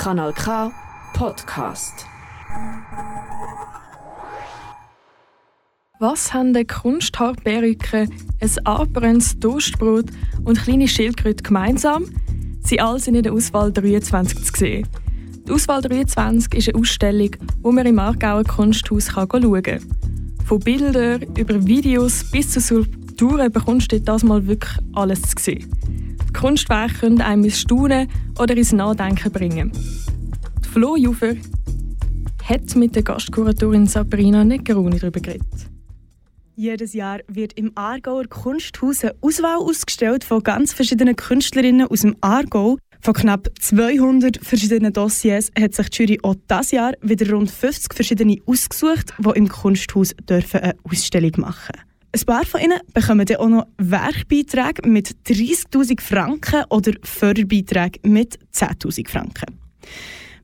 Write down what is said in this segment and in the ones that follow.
Kanal K Podcast. Was haben eine Kunsthaarperücke, ein angebranntes Toastbrot und kleine Schildkröte gemeinsam? Sie alle sind in der Auswahl 23 zu sehen. Die Auswahl 23 ist eine Ausstellung, wo man im Aargauer Kunsthaus schauen kann. Von Bildern über Videos bis zu Skulpturen bekommst du das mal wirklich alles zu sehen. Kunstwerke können einem ins Staunen oder ins Nachdenken bringen. Die Flo Jufer hat mit der Gastkuratorin Sabrina Negroni darüber geredet. Jedes Jahr wird im Aargauer Kunsthaus eine Auswahl ausgestellt von ganz verschiedenen Künstlerinnen aus dem Aargau. Von knapp 200 verschiedenen Dossiers hat sich die Jury auch dieses Jahr wieder rund 50 verschiedene ausgesucht, die im Kunsthaus dürfen eine Ausstellung machen Ein paar von ihnen bekommen dann auch noch Werkbeiträge mit 30'000 Franken oder Förderbeiträge mit 10'000 Franken.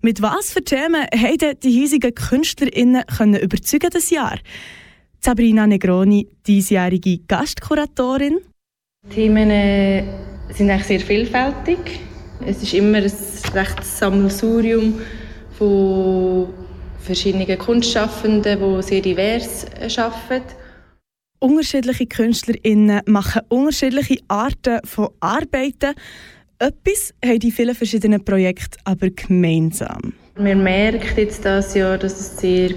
Mit was für Themen haben die hiesigen KünstlerInnen können überzeugen das Jahr? Sabrina Negroni, diesjährige Gastkuratorin. Die Themen äh, sind eigentlich sehr vielfältig. Es ist immer ein rechtes Sammelsurium von verschiedenen Kunstschaffenden, die sehr divers äh, arbeiten. Unterschiedliche KünstlerInnen machen unterschiedliche Arten von Arbeiten. Etwas haben die vielen verschiedenen Projekte aber gemeinsam. Man merkt jetzt dieses Jahr, dass es sehr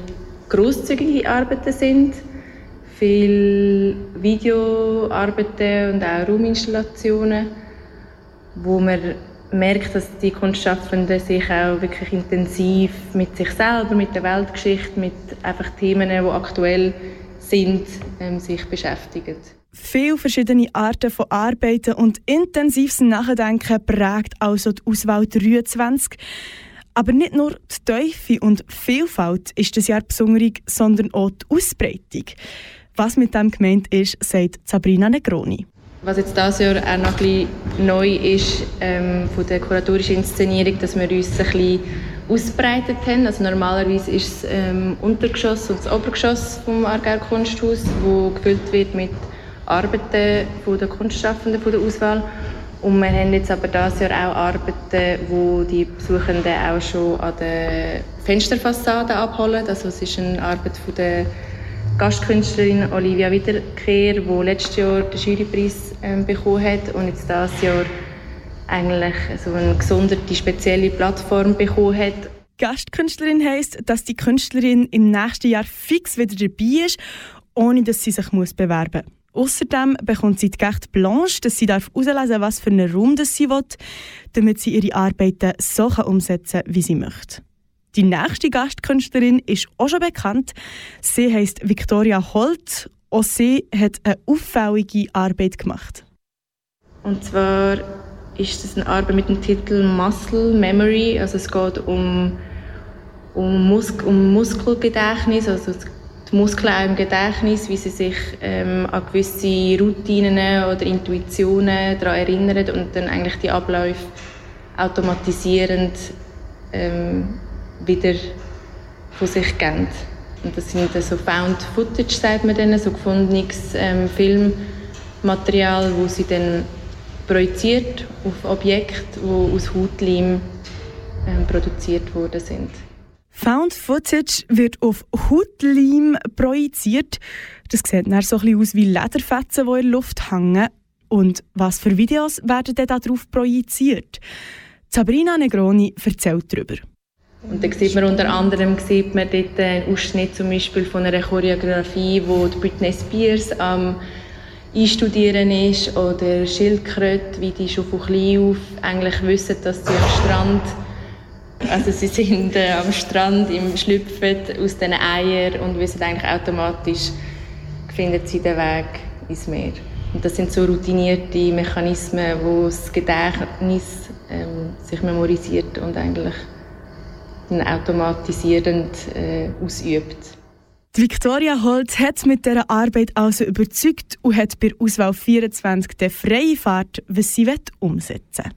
grosszügige Arbeiten sind viele Videoarbeiten und auch Rauminstallationen, wo man merkt, dass die Kunstschaffenden sich auch wirklich intensiv mit sich selber, mit der Weltgeschichte, mit einfach Themen, die aktuell sind, ähm, sich beschäftigen. Viele verschiedene Arten von Arbeiten und intensives Nachdenken prägt also die Auswahl 23. Aber nicht nur die Teufel und Vielfalt ist das Jahr besonders, sondern auch die Ausbreitung. Was mit dem gemeint ist, sagt Sabrina Negroni. Was jetzt dieses Jahr auch noch ein bisschen neu ist ähm, von der kuratorischen Inszenierung, dass wir uns ein bisschen ausbreitet haben. Also normalerweise ist es ähm, Untergeschoss und das Obergeschoss vom Aargauer Kunsthaus, wo gefüllt wird mit Arbeiten von der Kunstschaffenden von der Auswahl. Und wir haben jetzt aber dieses Jahr auch Arbeiten, wo die Besuchenden auch schon an der Fensterfassade abholen. Also es ist eine Arbeit von der Gastkünstlerin Olivia Wiederkehr, die letztes Jahr den Jurypreis ähm, bekommen hat und jetzt dieses Jahr eigentlich so eine gesonderte, spezielle Plattform bekommen hat. Gastkünstlerin heisst, dass die Künstlerin im nächsten Jahr fix wieder dabei ist, ohne dass sie sich muss bewerben muss. Außerdem bekommt sie die Carte Blanche, dass sie darf was für einen Raum sie will, damit sie ihre Arbeiten so umsetzen kann, wie sie möchte. Die nächste Gastkünstlerin ist auch schon bekannt. Sie heißt Victoria Holt. Auch sie hat eine auffällige Arbeit gemacht. Und zwar ist es eine Arbeit mit dem Titel Muscle Memory. Also es geht um, um, Mus um Muskelgedächtnis, also die Muskeln im Gedächtnis, wie sie sich ähm, an gewisse Routinen oder Intuitionen daran erinnern und dann eigentlich die Abläufe automatisierend ähm, wieder von sich geben. Und das sind so Found Footage, sagt man denen, so gefundenes ähm, Filmmaterial, wo sie dann projiziert auf Objekte, die aus Hautleim ähm, produziert worden sind. Found Footage wird auf Hautleim projiziert. Das sieht dann so ein aus wie Lederfetzen, die in der Luft hängen. Und was für Videos werden dann darauf projiziert? Sabrina Negroni erzählt darüber. Und dann sieht man unter anderem sieht man dort einen Ausschnitt zum Beispiel von einer Choreografie, wo die Britney Spears am Einstudieren ist oder Schildkröte, wie die schon von klein auf eigentlich wissen, dass sie am Strand also sie sind äh, am Strand im Schlüpfen aus den Eiern und wissen eigentlich automatisch, finden sie den Weg ins Meer. Und das sind so routinierte Mechanismen, wo das Gedächtnis ähm, sich memorisiert und eigentlich automatisierend äh, ausübt. Die Victoria Holz hat mit dieser Arbeit also überzeugt und hat bei Auswahl 24 die freie Fahrt, was sie umsetzen will.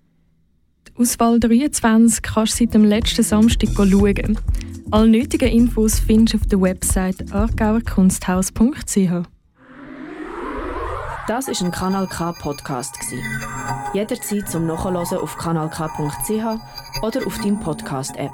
Die Auswahl 23 kannst du seit dem letzten Samstag schauen. Alle nötigen Infos findest du auf der Website argauerkunsthaus.ch. Das ist ein Kanal K Podcast Jederzeit zum Nachhören auf kanalk.ch oder auf deinem Podcast-App.